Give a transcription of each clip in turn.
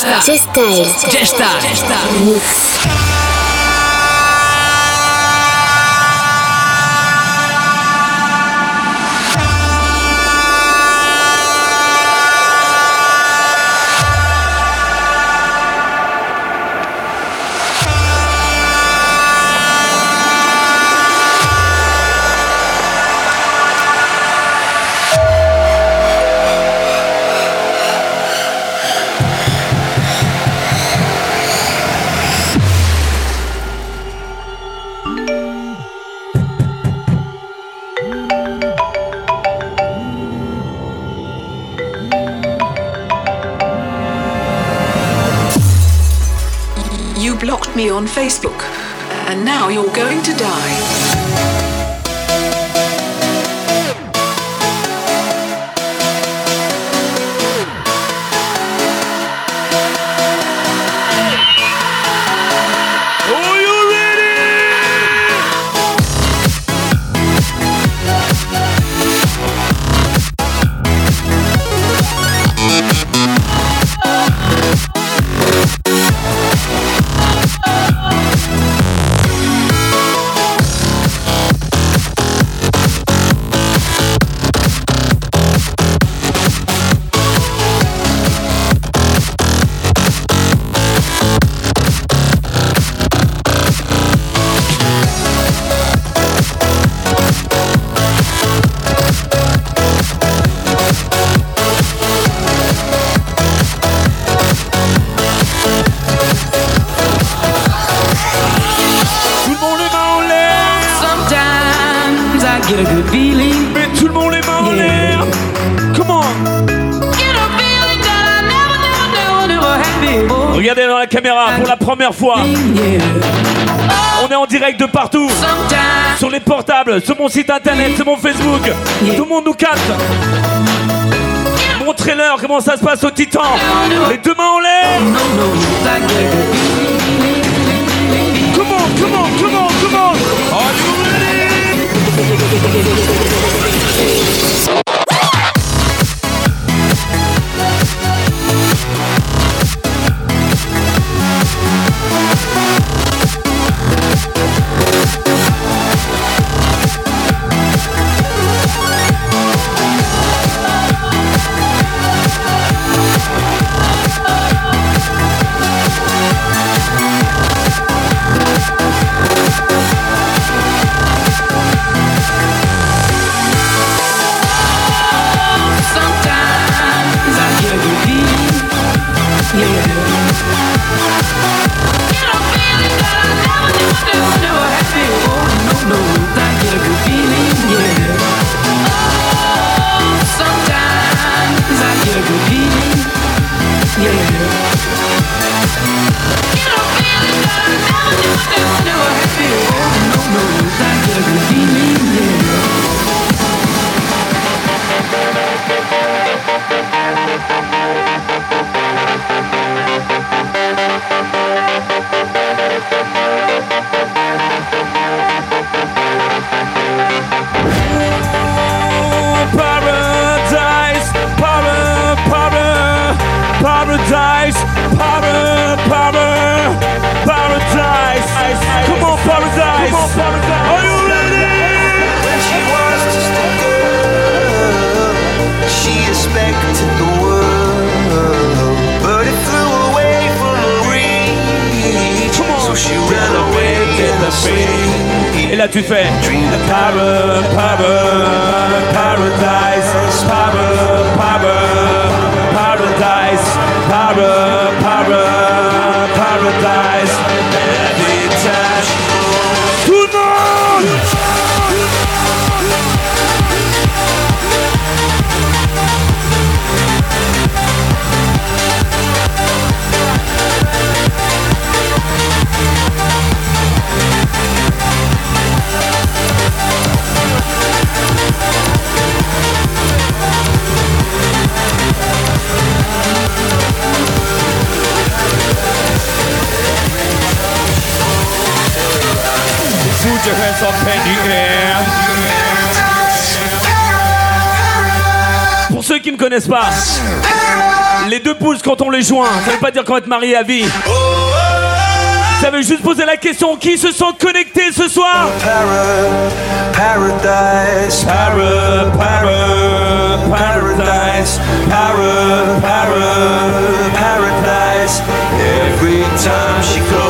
Just style. Just style. J-Style. fois. On est en direct de partout. Sur les portables, sur mon site internet, sur mon Facebook. Tout le monde nous capte. Montrez-leur comment ça se passe au titre. Et là tu fais power, power, paradise, power, power, paradise, power, power. Pour ceux qui ne connaissent pas, les deux pouces quand on les joint, ça veut pas dire qu'on va être marié à vie. Ça veut juste poser la question qui se sont connectés ce soir? Para, Paradise, para, paradise, para, paradise. Every time she goes.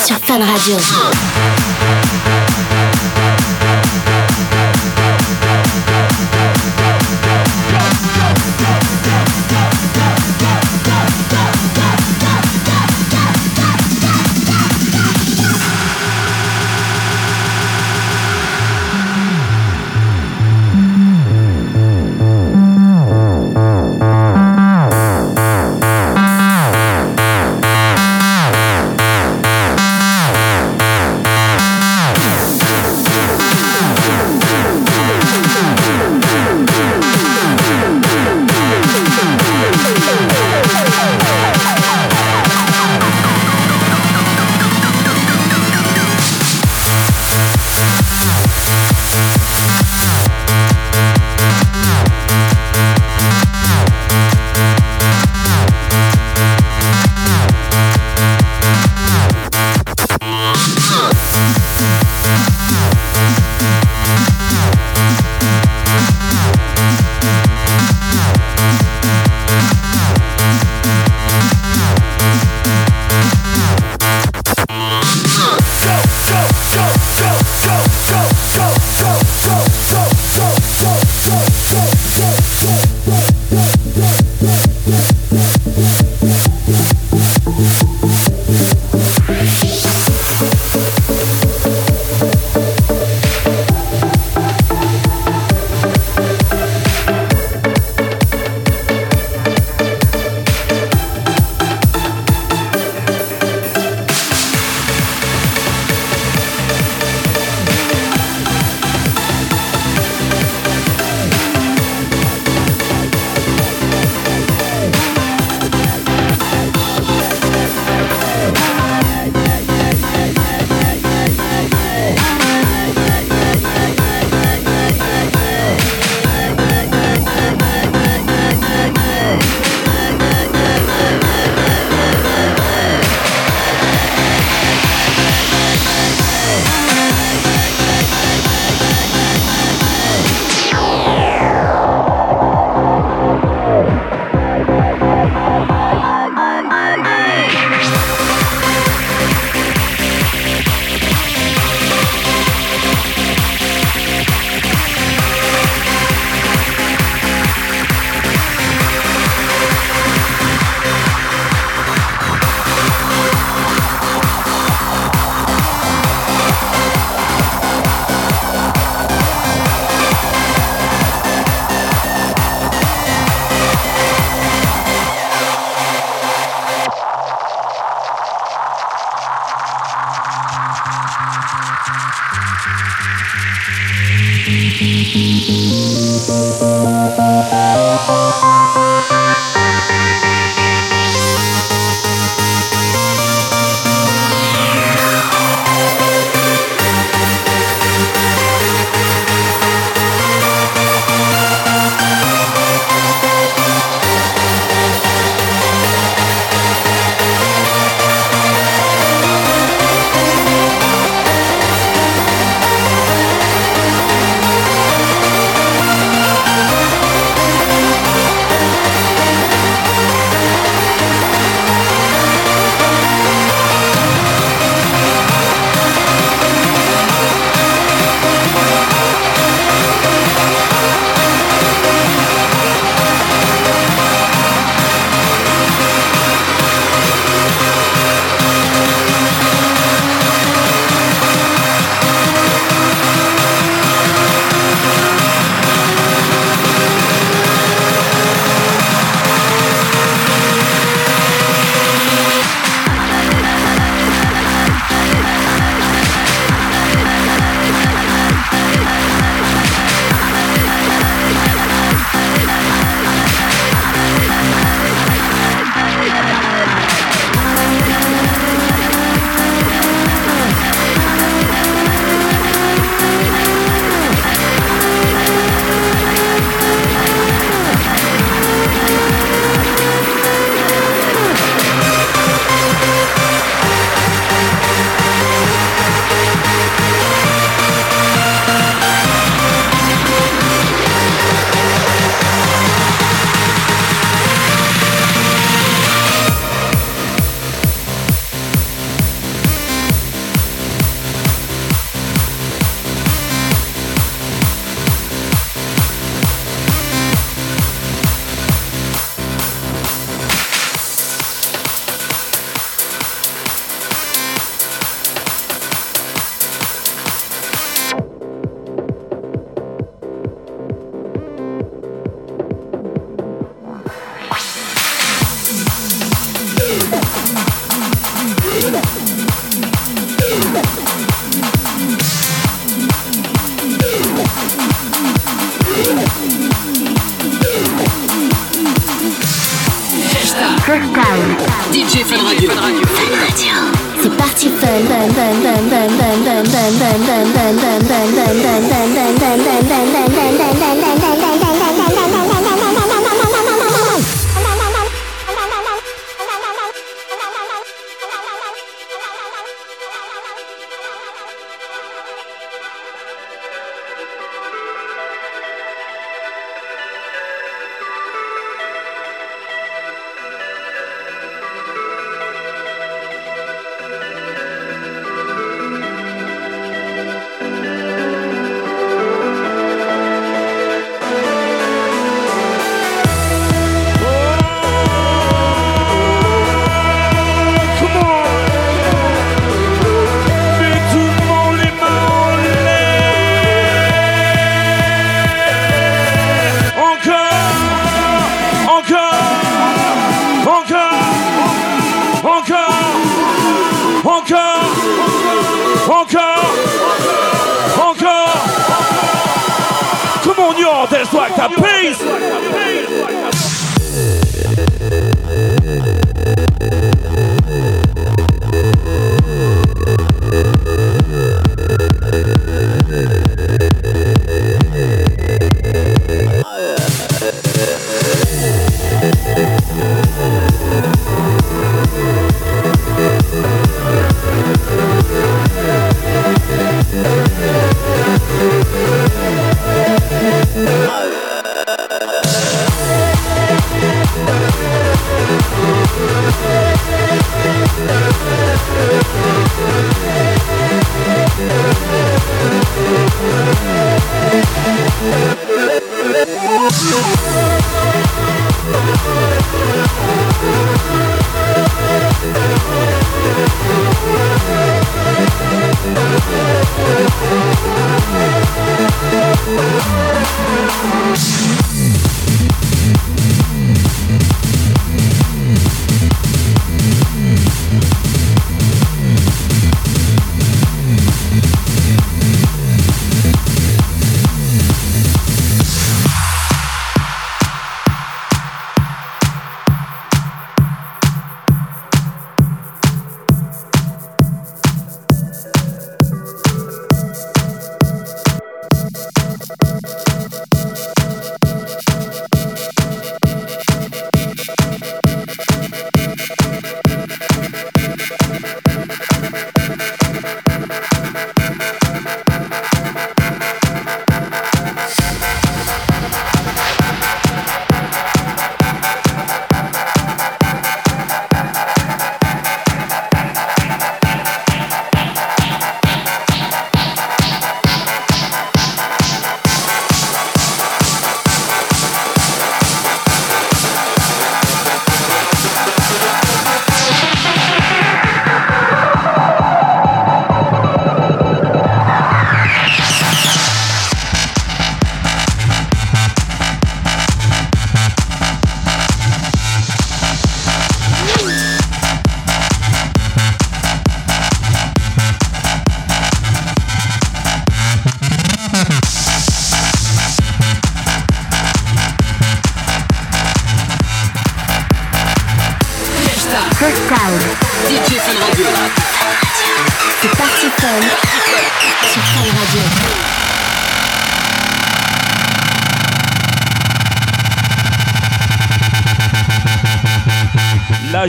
Sur Fun Radio.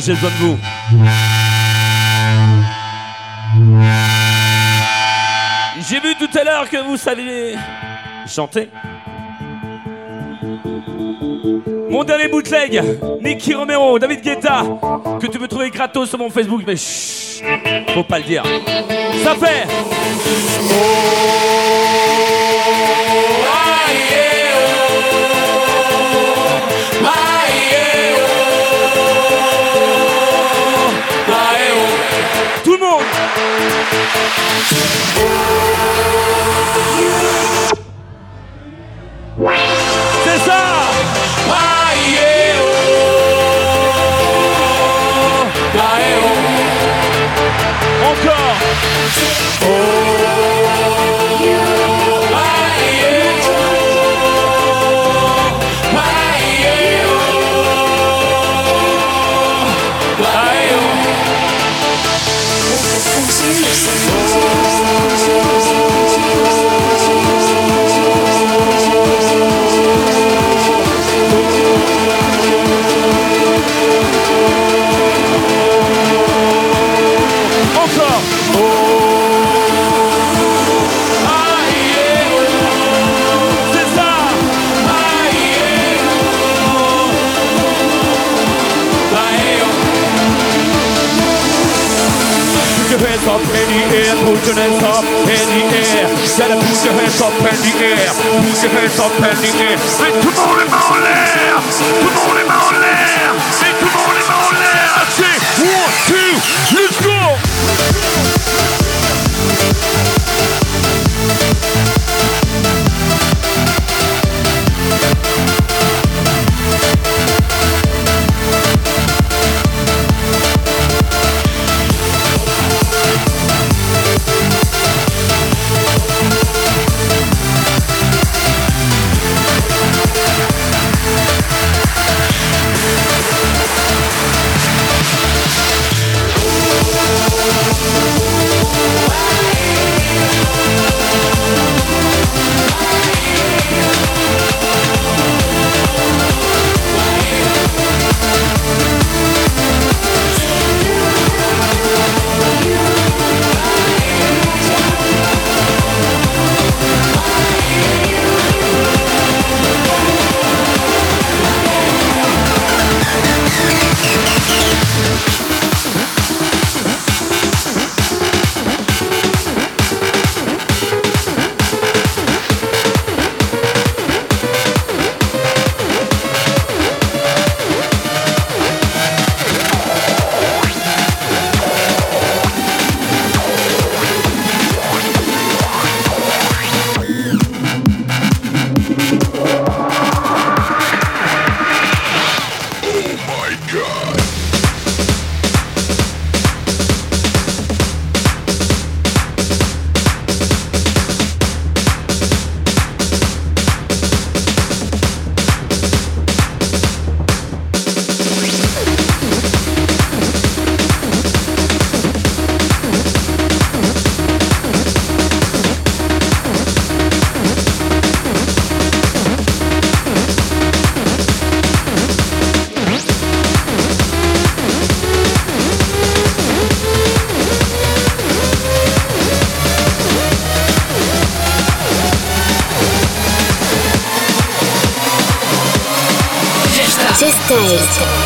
J'ai besoin de vous. J'ai vu tout à l'heure que vous saviez chanter. Mon dernier bootleg, Nicky Romero, David Guetta, que tu peux trouver gratos sur mon Facebook, mais chut, faut pas le dire. Ça fait. Encore put your hands up in the air. Gotta put your hands up in the air, put your hands up in the air. Est mains en l'air, monde est mains en l'air, mains en l'air. One, two, let's go. Limited.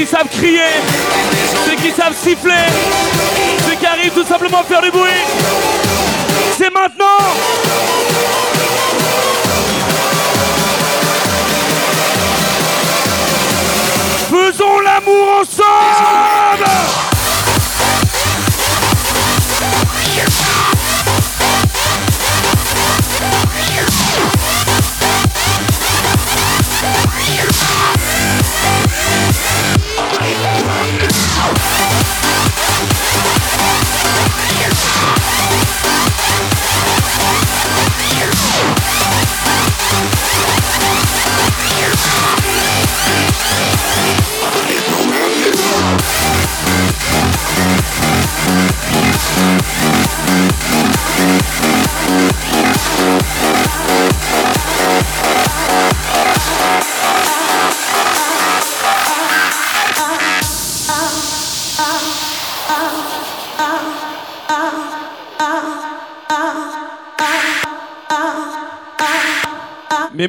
qui savent crier, ceux qui savent siffler, ceux qui arrivent tout simplement à faire du bruit. C'est maintenant Faisons l'amour ensemble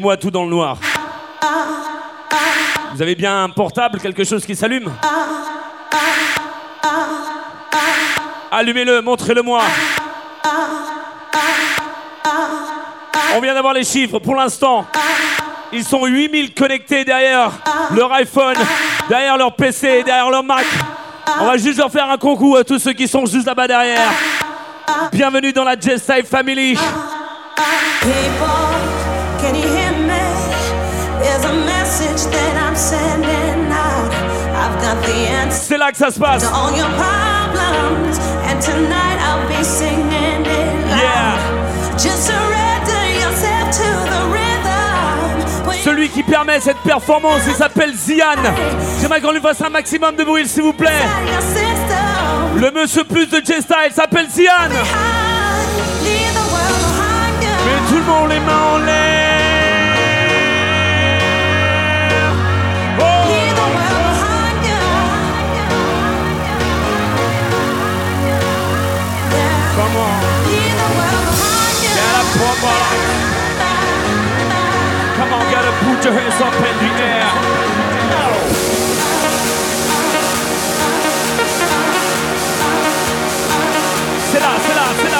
moi tout dans le noir. Vous avez bien un portable, quelque chose qui s'allume Allumez-le, montrez-le-moi. On vient d'avoir les chiffres pour l'instant. Ils sont 8000 connectés derrière leur iPhone, derrière leur PC, derrière leur Mac. On va juste leur faire un concours à tous ceux qui sont juste là-bas derrière. Bienvenue dans la Jazz Family. C'est là que ça se passe. Yeah. Celui qui permet cette performance, il s'appelle Zian. J'aimerais qu'on lui fasse un maximum de bruit, s'il vous plaît. Le monsieur plus de J-Style s'appelle Zian. Mais tout le monde les mains en l'air. on, gotta put your hands up in the air. Sit là, sit là, c'est là.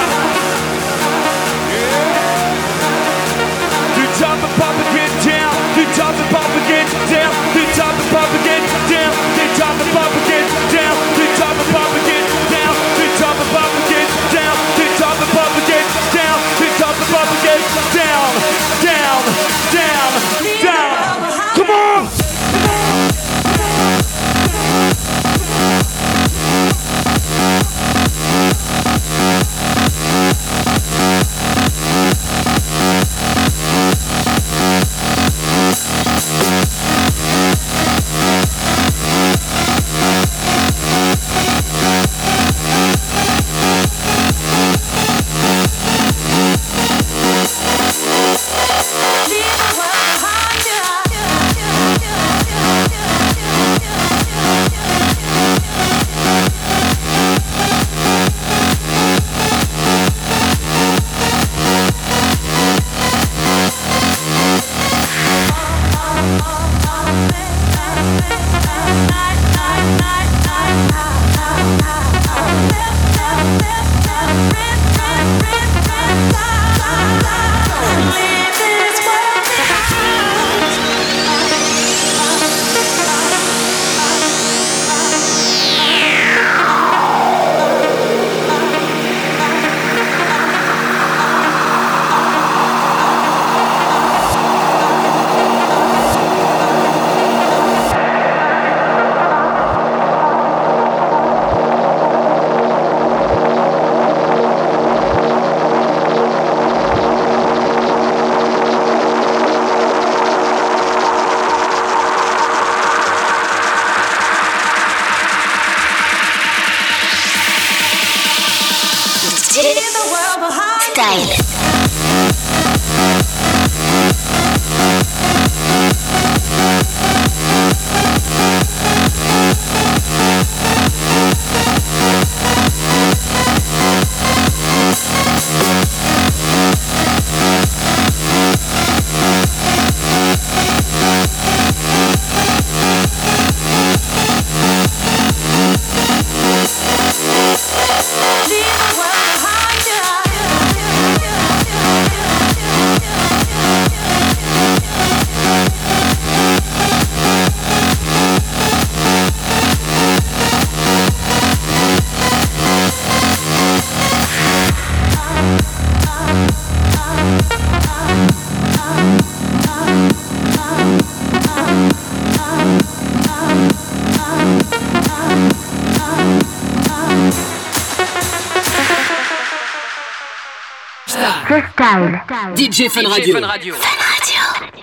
DJ Fun Radio. Fun Radio.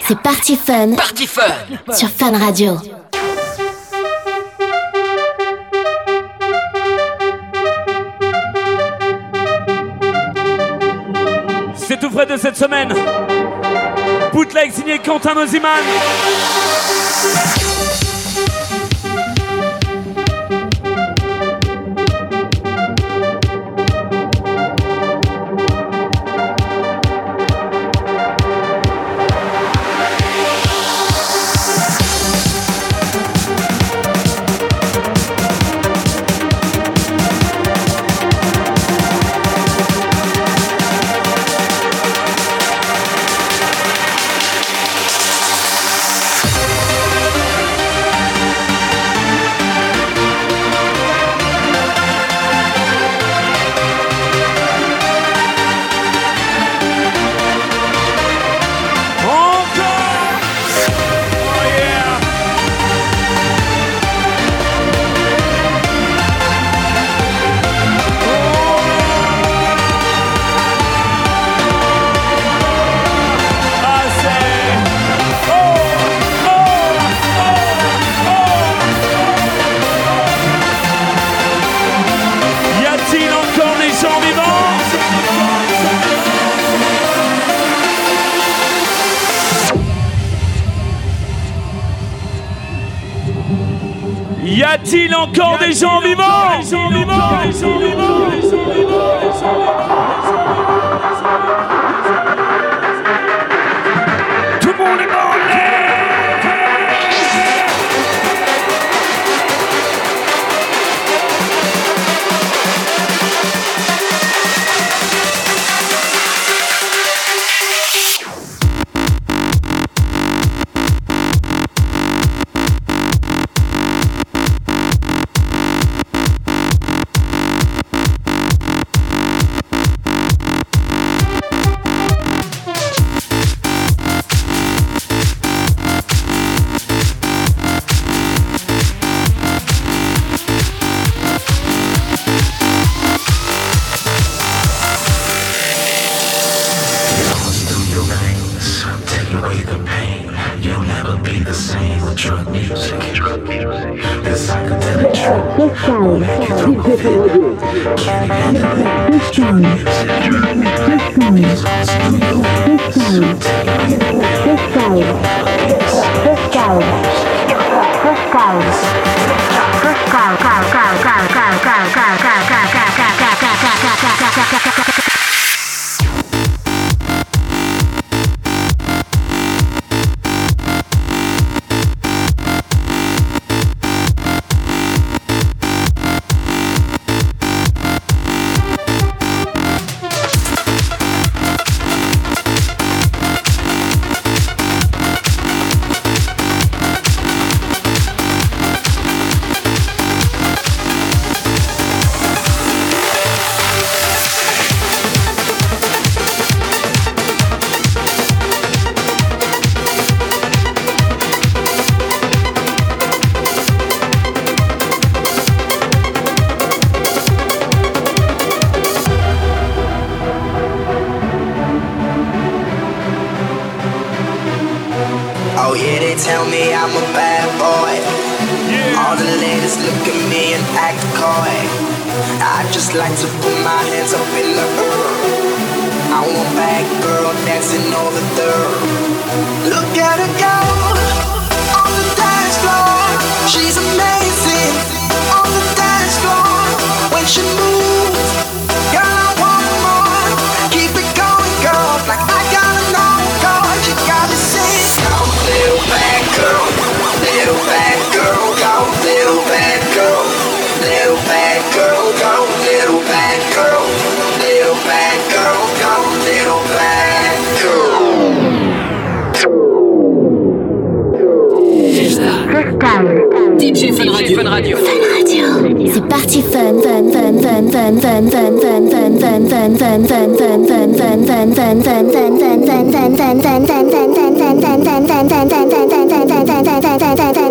C'est Party Fun. Party Fun. Sur Fun Radio. C'est tout frais de cette semaine. Bootleg signé Quentin Noziman. encore des gens vivants. 十八七三三三三三三三三三三三三三。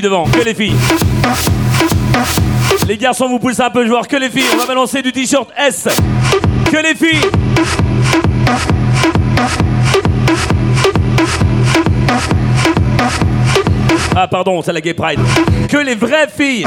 devant, que les filles. Les garçons, vous poussez un peu, joueur, que les filles. On va balancer du t-shirt S. Que les filles. Ah pardon, c'est la gay pride. Que les vraies filles.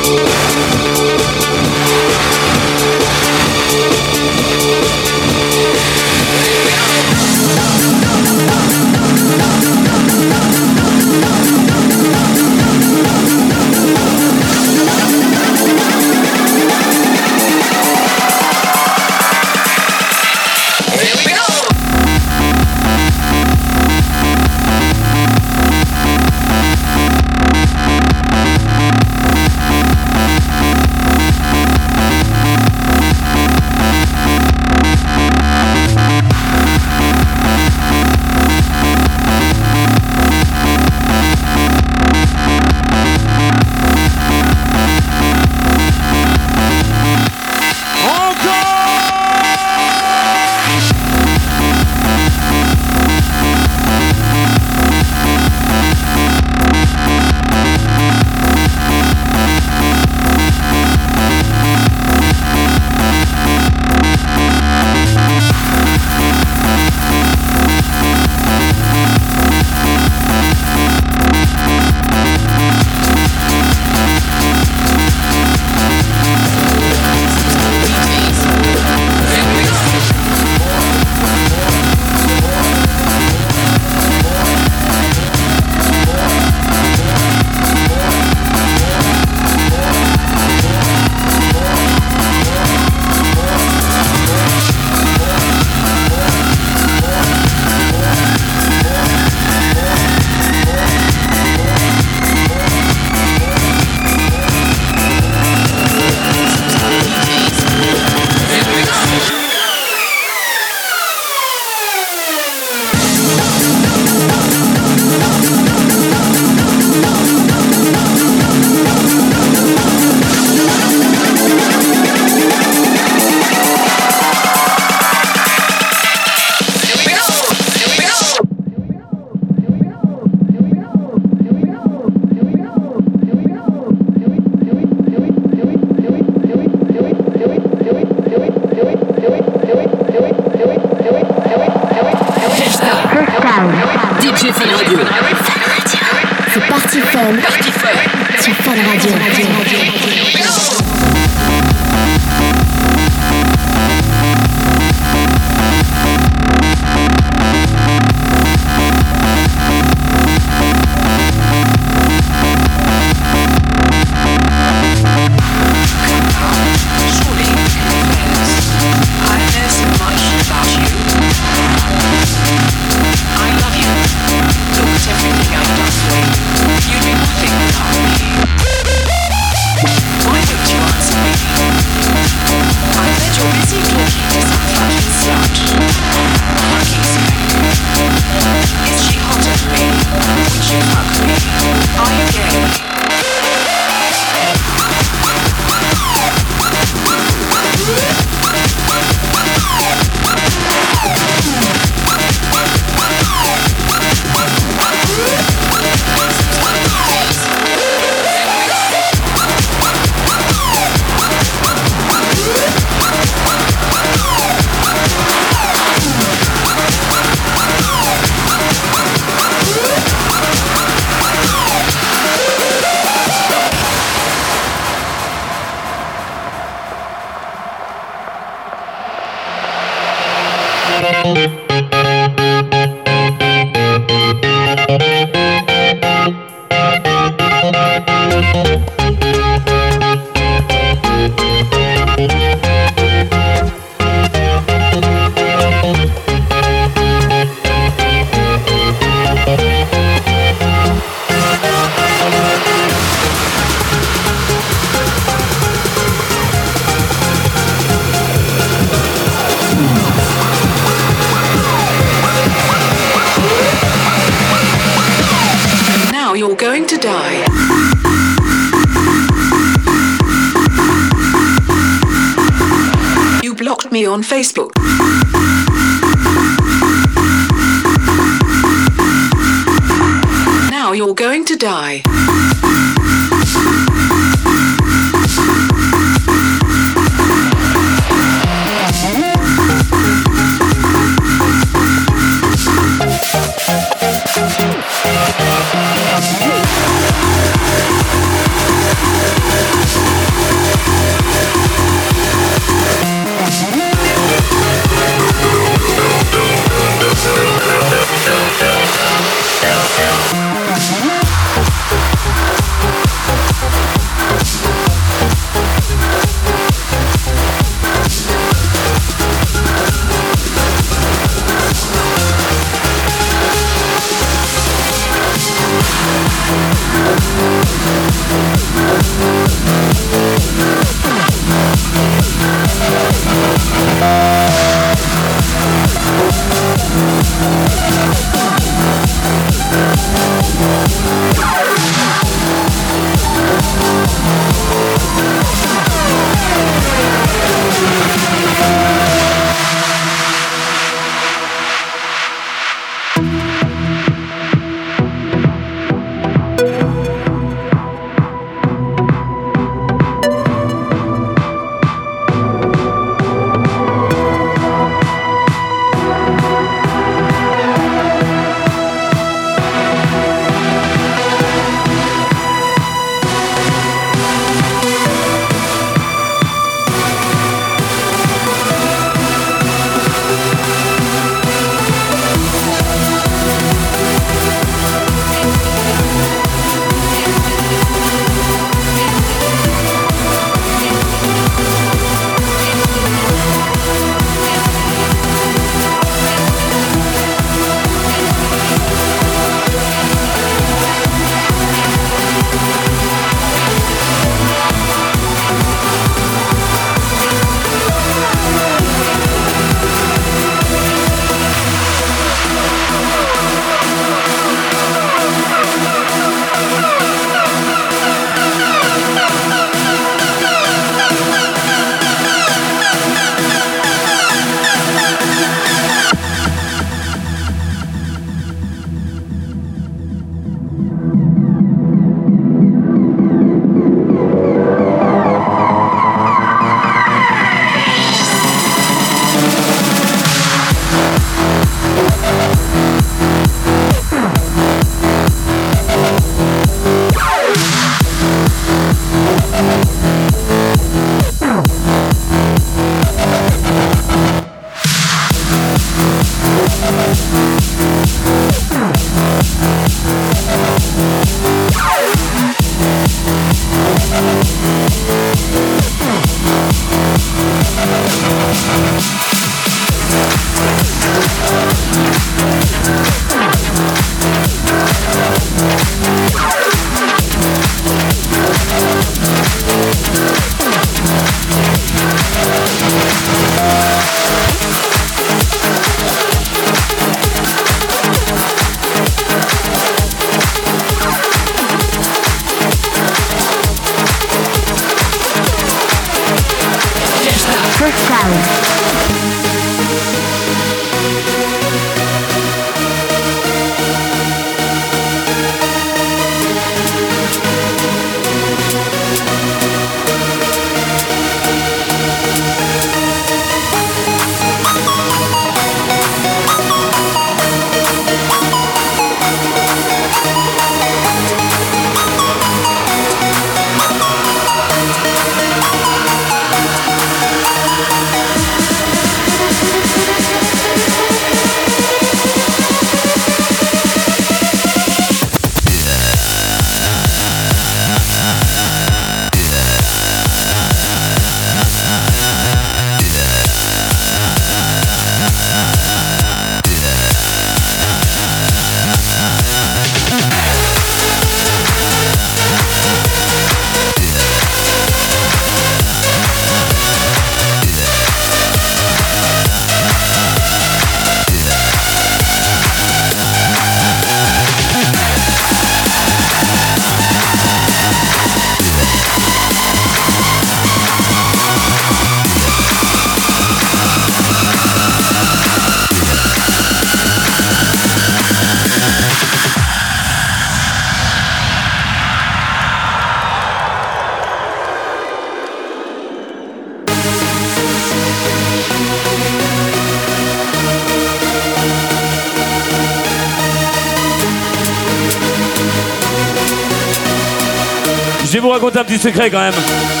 Je vais vous raconter un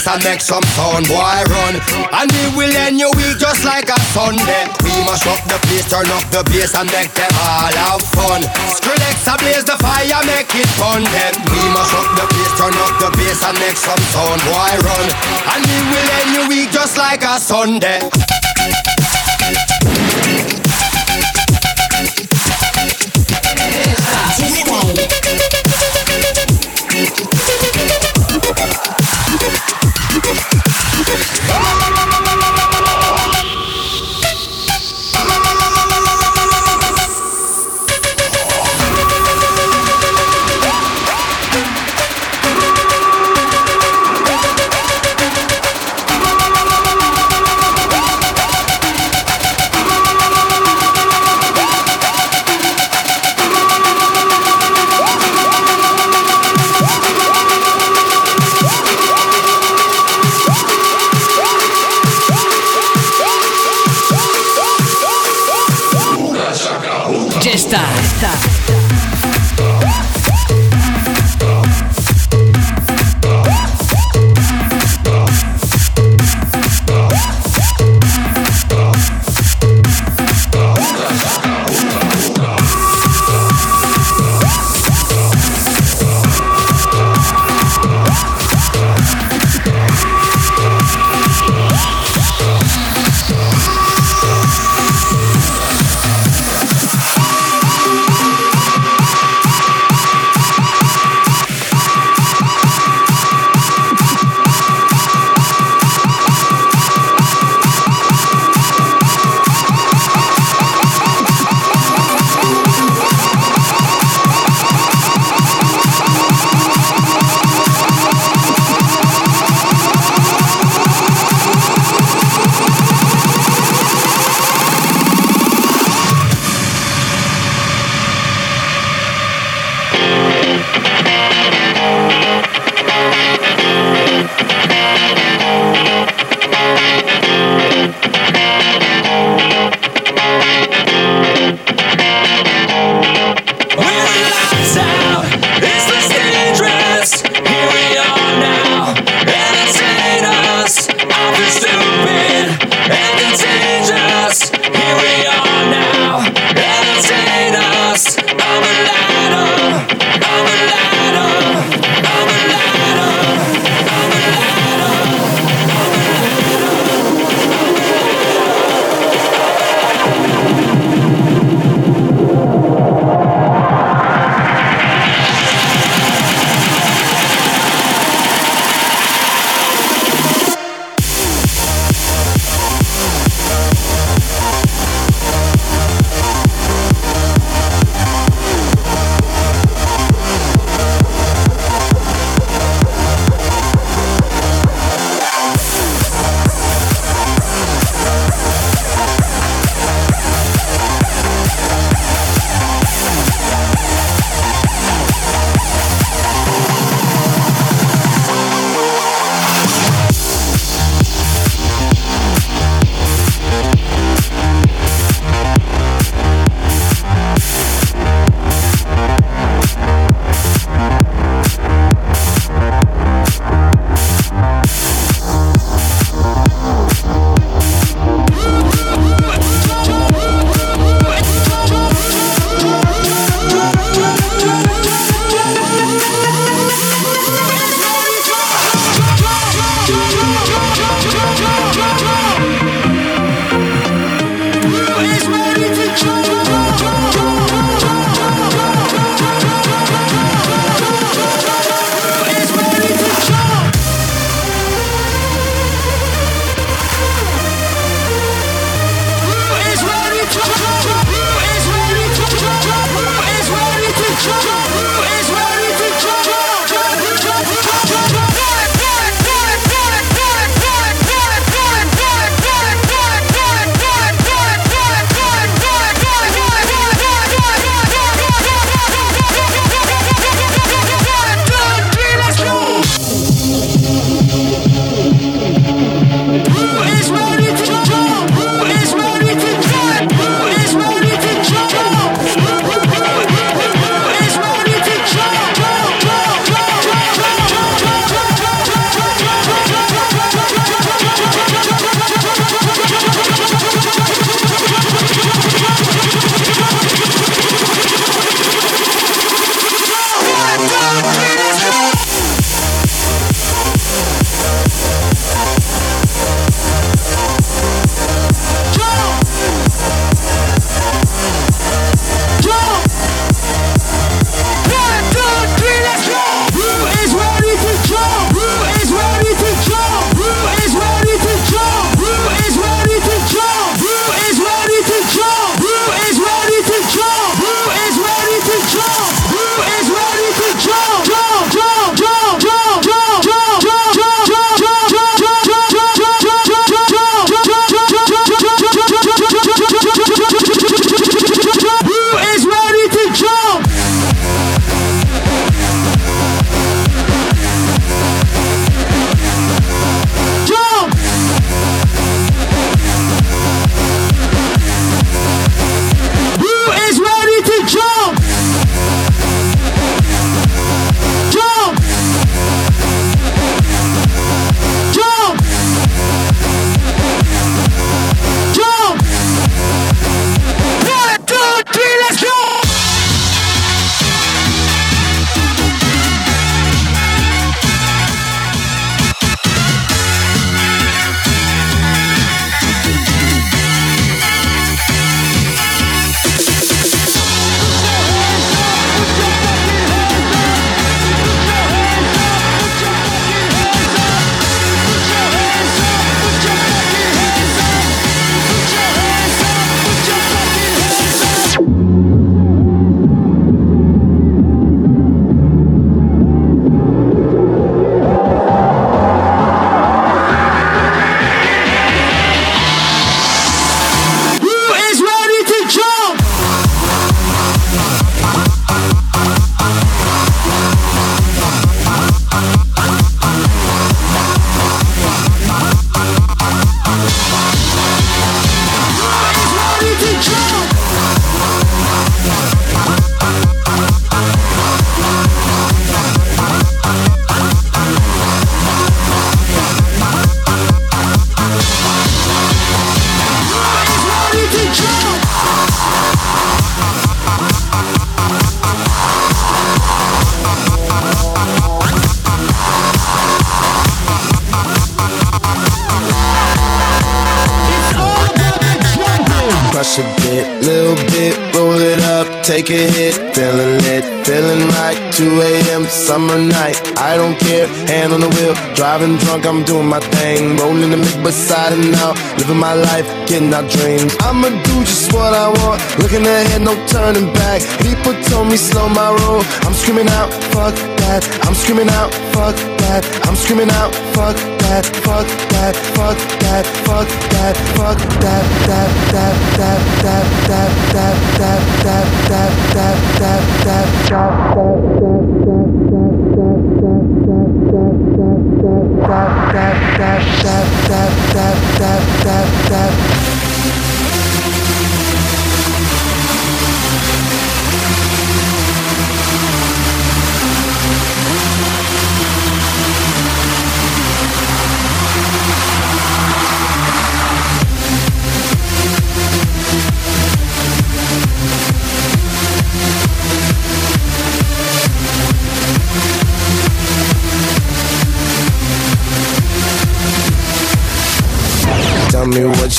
bass and make some sound, boy run. And we will end your week just like a Sunday. We mash up the place, turn up the bass and make them all have fun. Skrillex ablaze the fire, make it fun them. We mash up the place, turn up the bass and make some sound, boy run. And we will end your week just like a Sunday.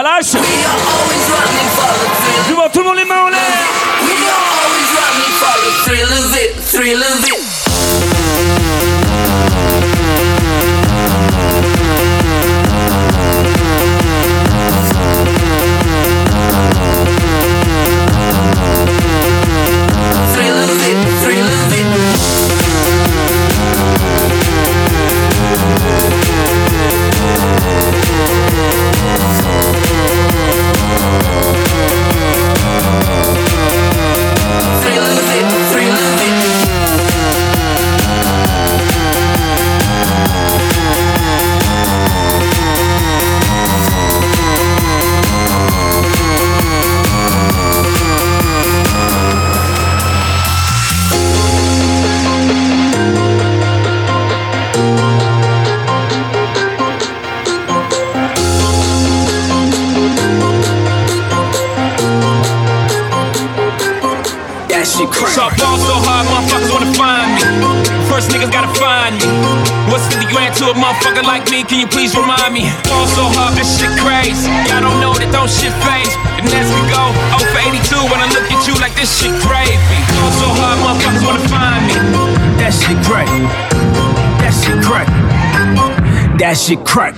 Ça lâche We are always running for the thrill. Je vois tout le monde les mains en l'air That shit crack.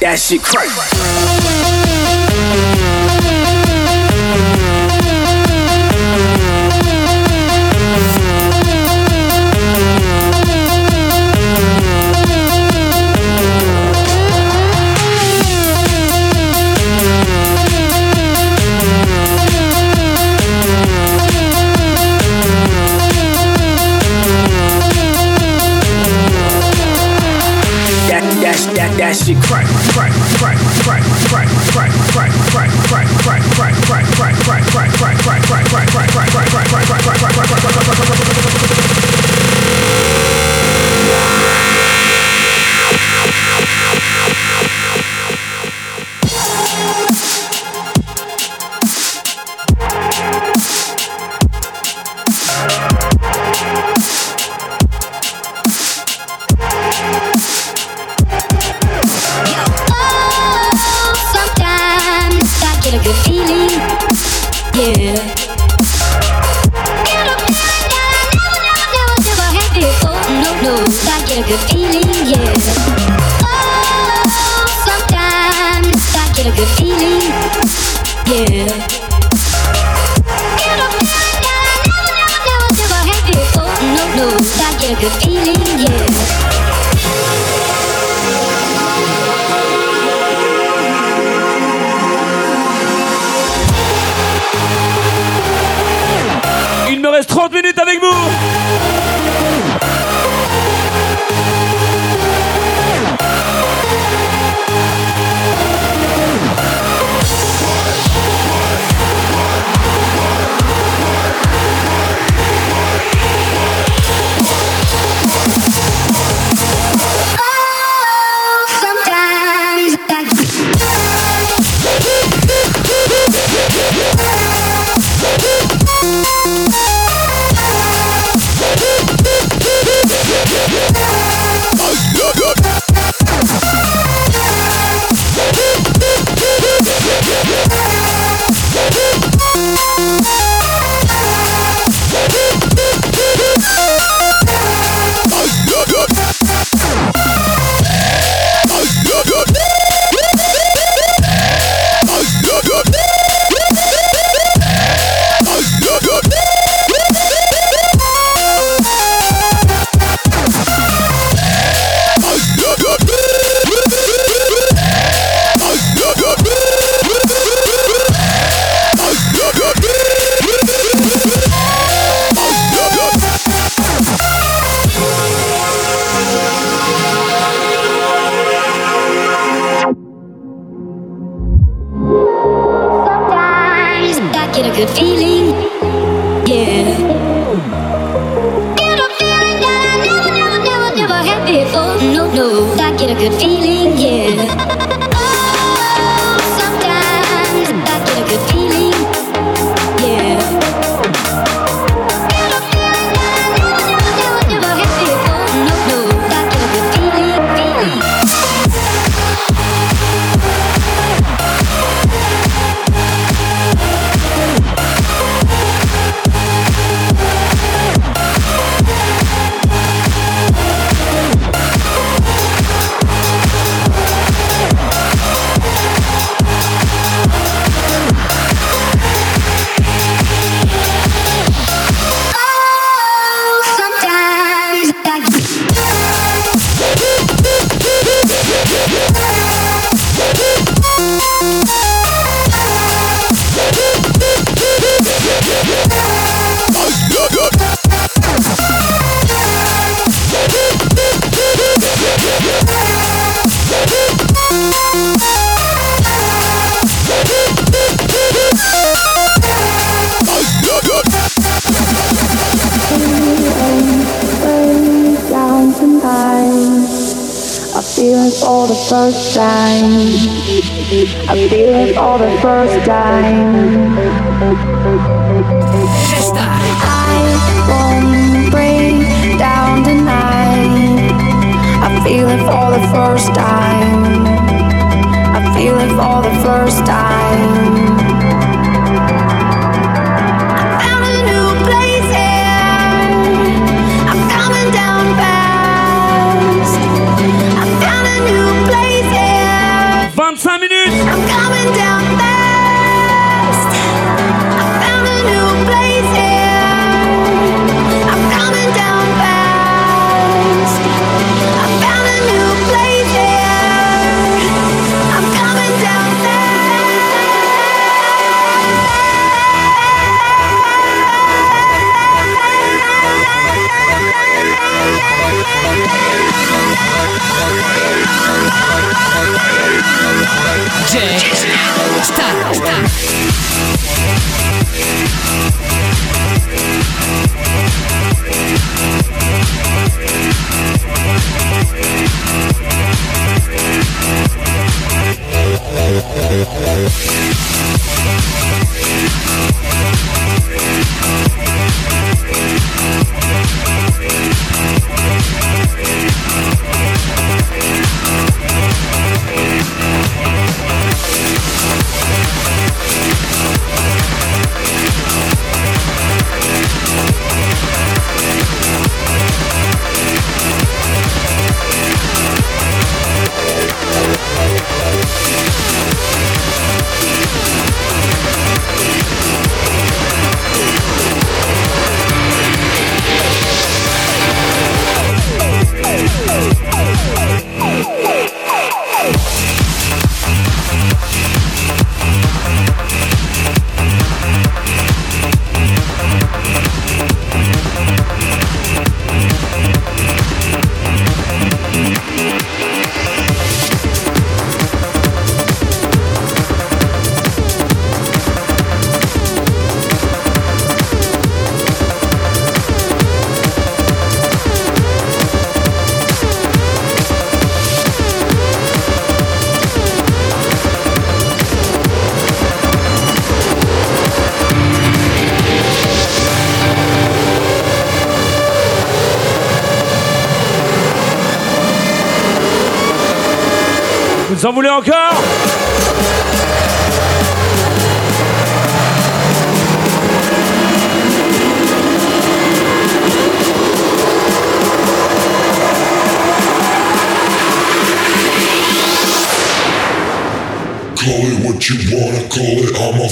That, shit crack. Yeah.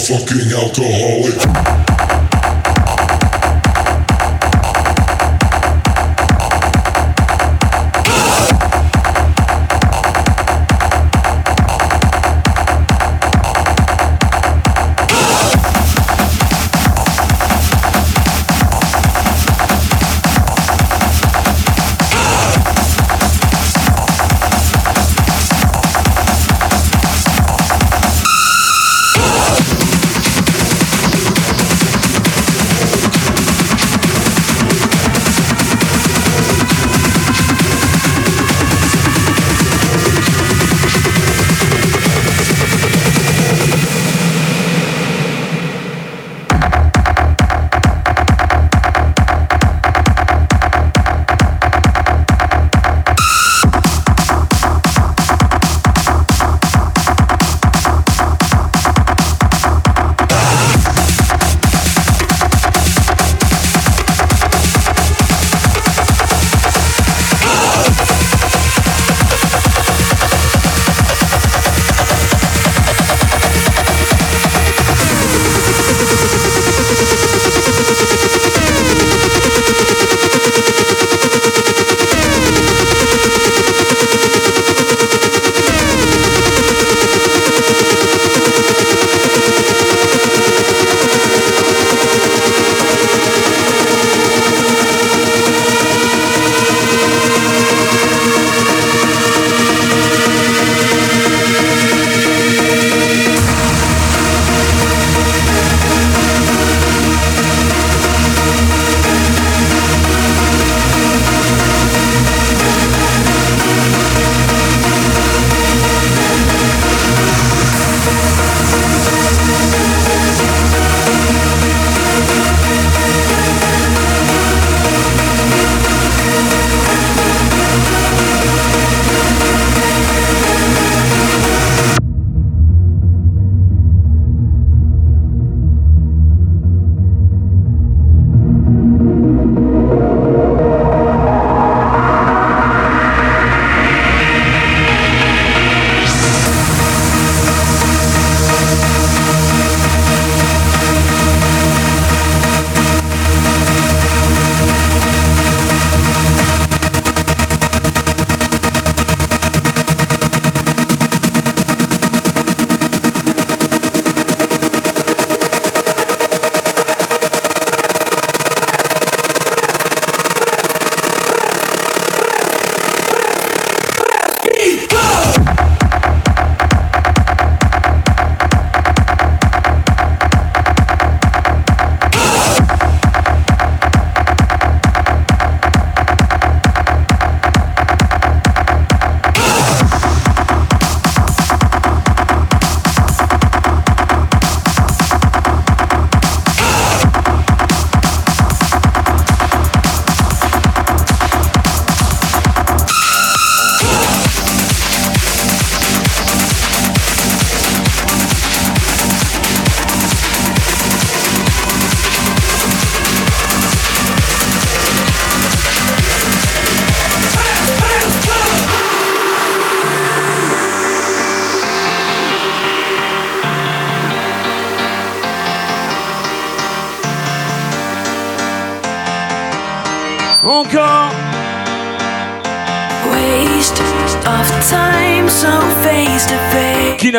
fucking alcohol.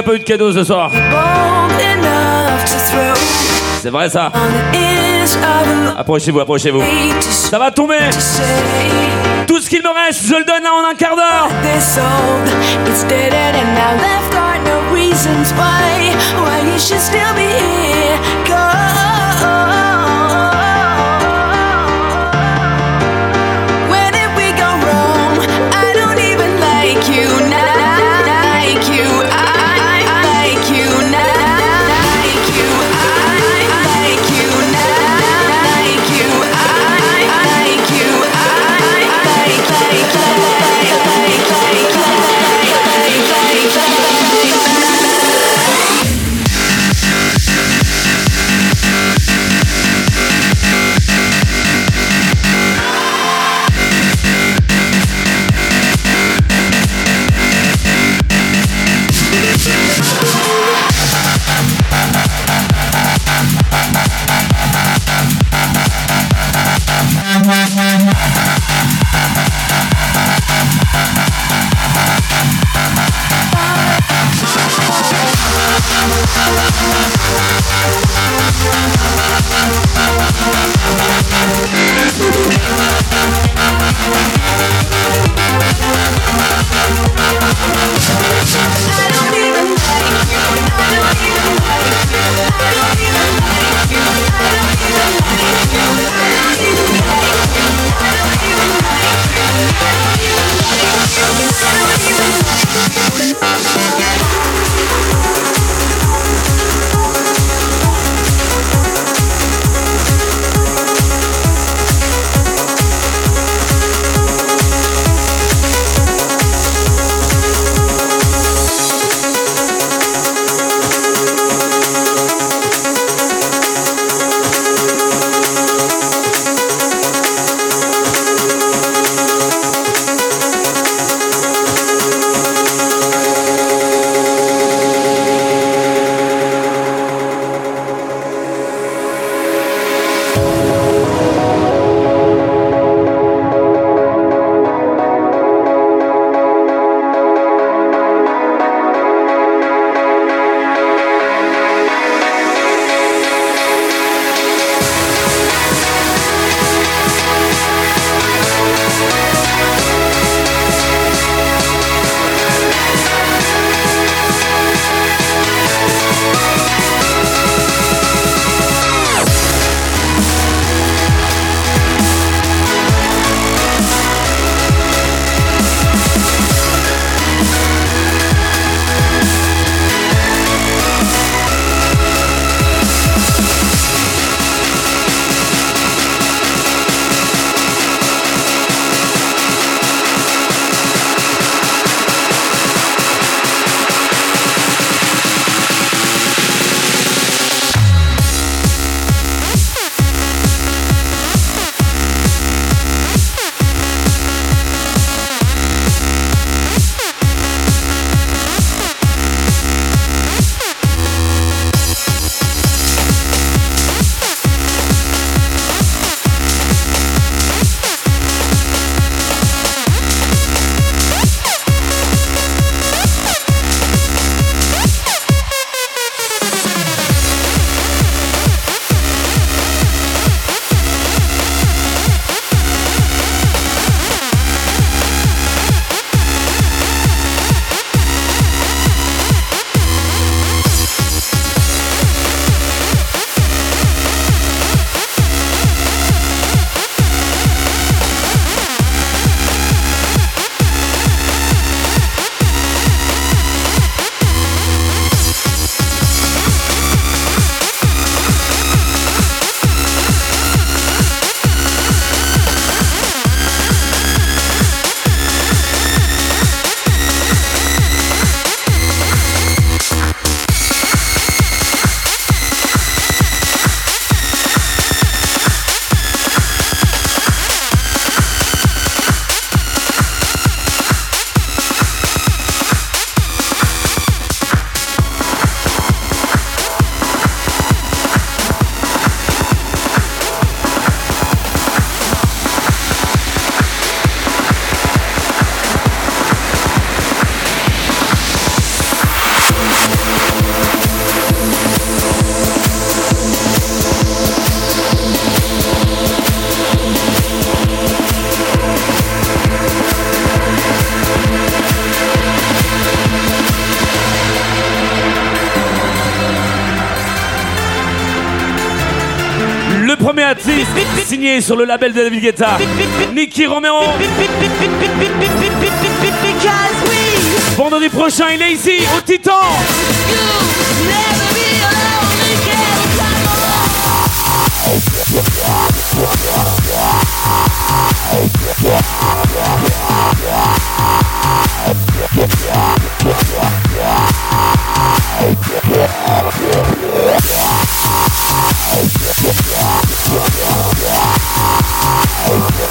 pas eu de cadeau ce soir. C'est vrai ça. Approchez-vous, approchez-vous. Ça va tomber. Tout ce qu'il me reste, je le donne en un quart d'heure. Sur le label de David Guetta. Nicky Romero. Vendredi prochain, il est ici, au Titan.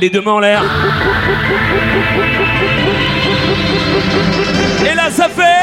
Les deux mains en l'air. Et là, ça fait.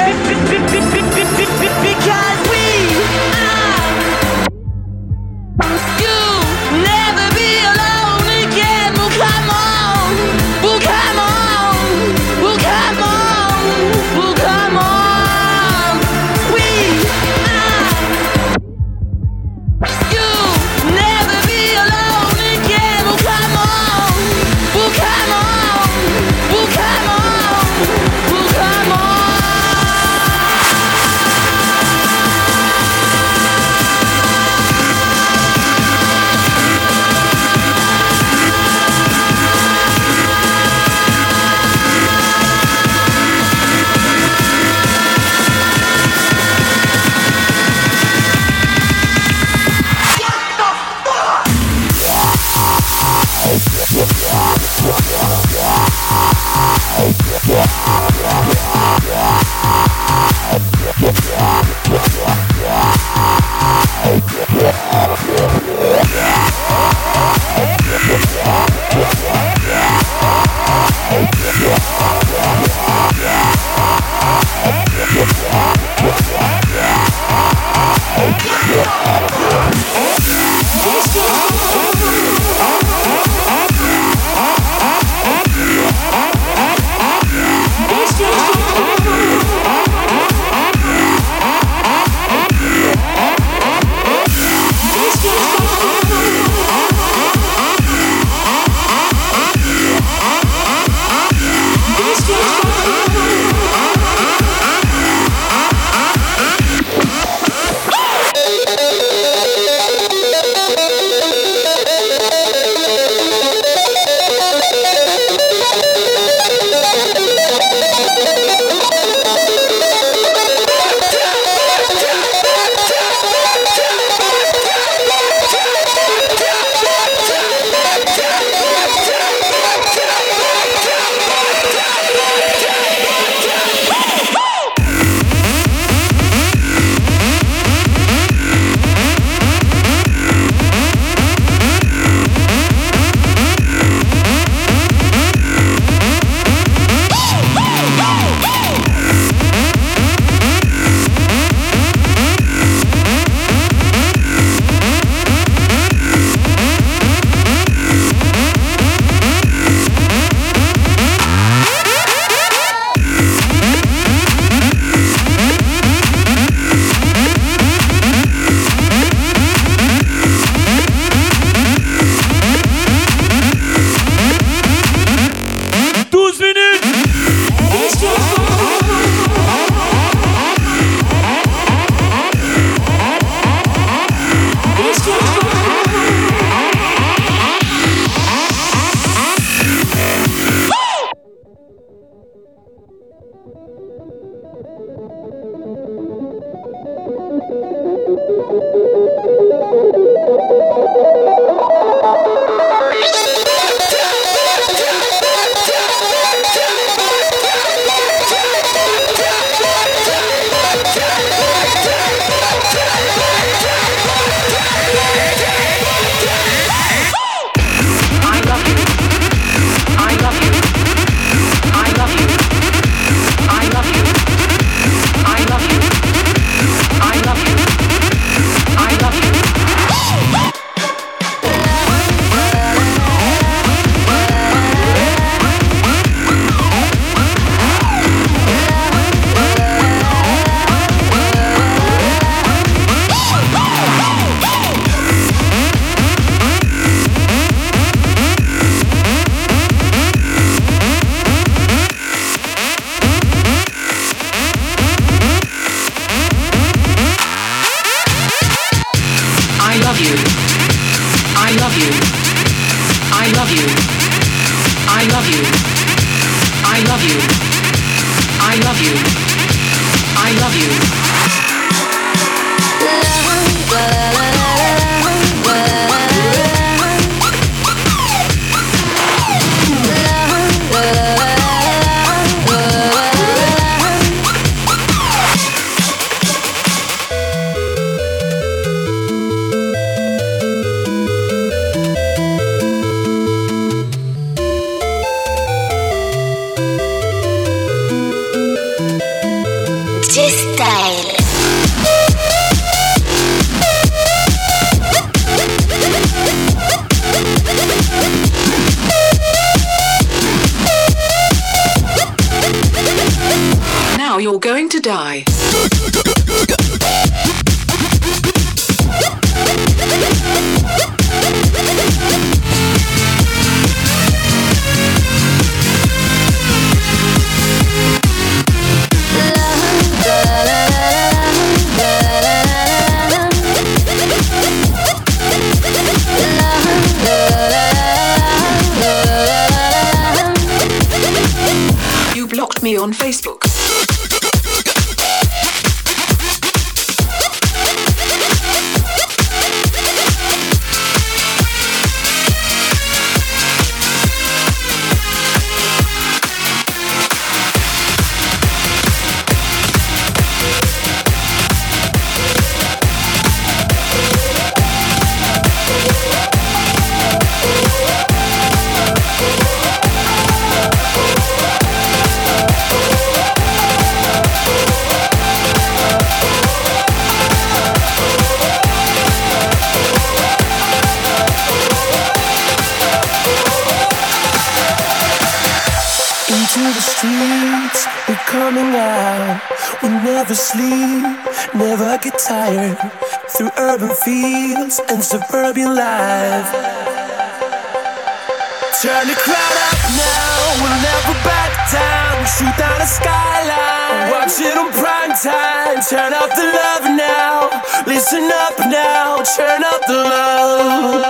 skyline, watch it on prime time. Turn up the love now, listen up now, turn up the love.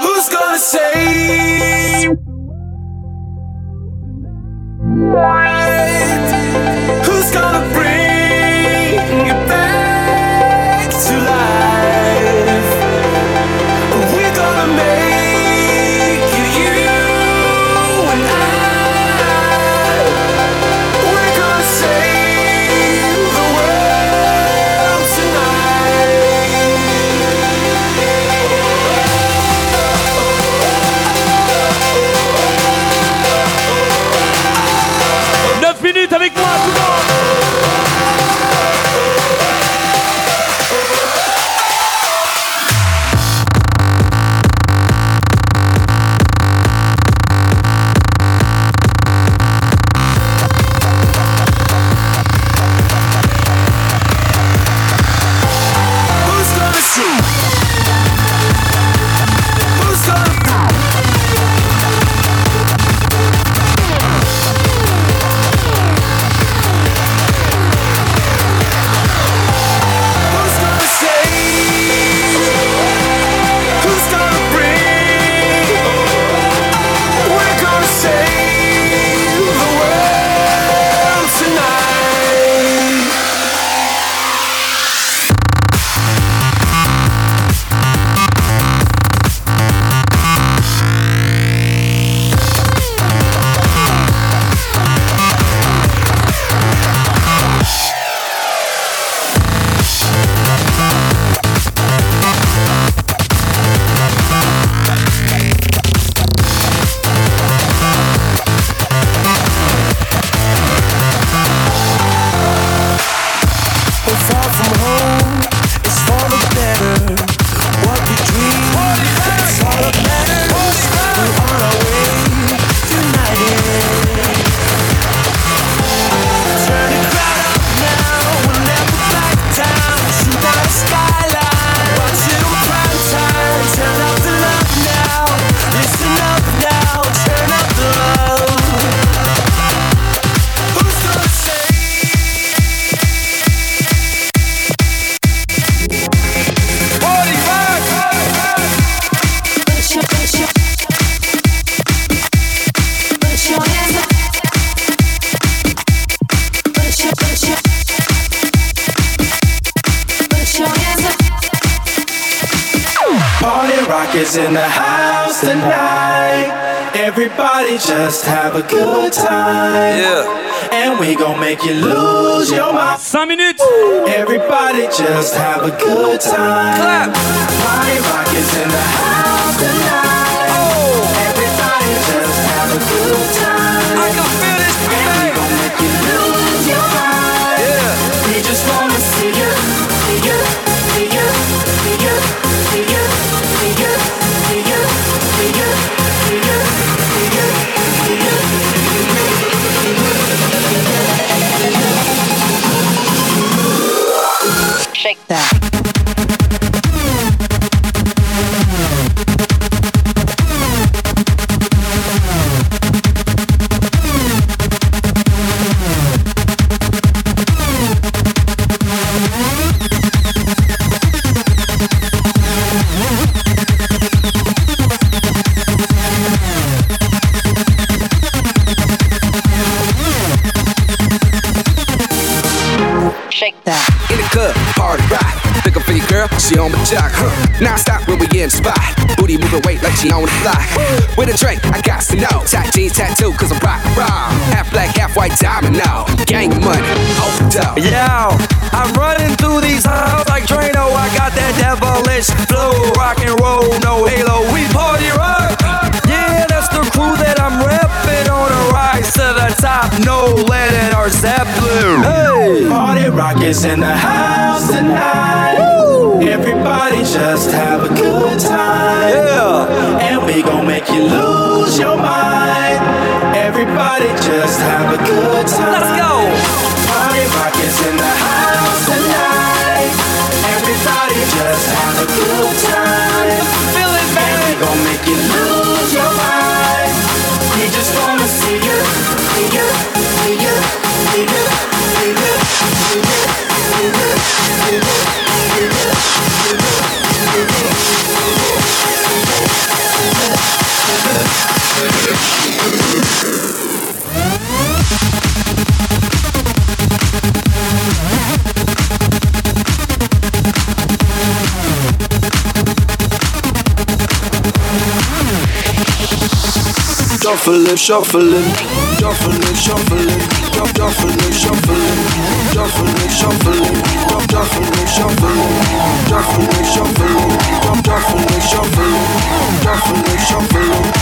Who's gonna say? Shuffling, shuffling, shuffling, shuffling, shuff- shuffling, shuffling, shuffling, shuffling, shuff- shuffling, shuffling, shuffling, shuffling, shuff- shuffling, shuffling, shuffling, shuffling, shuff- shuffling,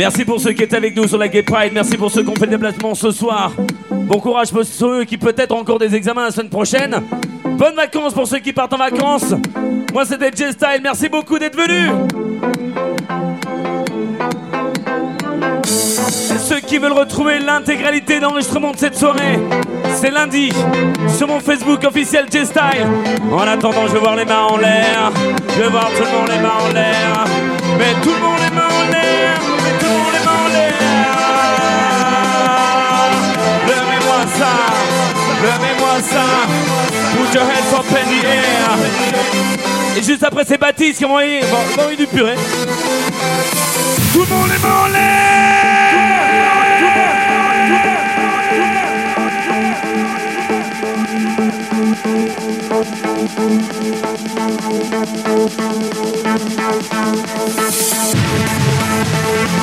Merci pour ceux qui étaient avec nous sur la Gay Pride. Merci pour ceux qui ont fait le déplacement ce soir. Bon courage pour ceux qui peut-être encore des examens la semaine prochaine. Bonnes vacances pour ceux qui partent en vacances. Moi c'était J-Style. Merci beaucoup d'être venus. Ceux qui veulent retrouver l'intégralité d'enregistrement de cette soirée, c'est lundi sur mon Facebook officiel J-Style. En attendant, je veux voir les mains en l'air. Je veux voir tout le monde les mains en l'air. Mais tout le monde les mains en l'air. Tout le monde est mort là. Lève-moi ça, lève-moi ça. Où je reste en peine hier. Et juste après ces bâties, ils vont y, ils vont y du purée. Tout le monde est mort.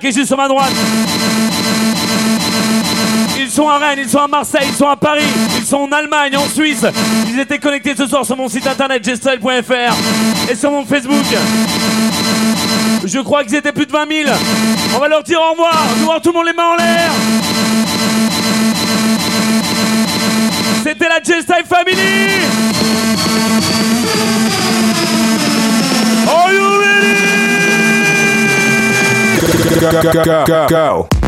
Qui est juste sur ma droite. Ils sont à Rennes, ils sont à Marseille, ils sont à Paris, ils sont en Allemagne, en Suisse. Ils étaient connectés ce soir sur mon site internet gstyle.fr et sur mon Facebook. Je crois qu'ils étaient plus de 20 000. On va leur dire au revoir. Voir tout le monde les mains en l'air. C'était la J-Style Family. Go, go, go, go. Back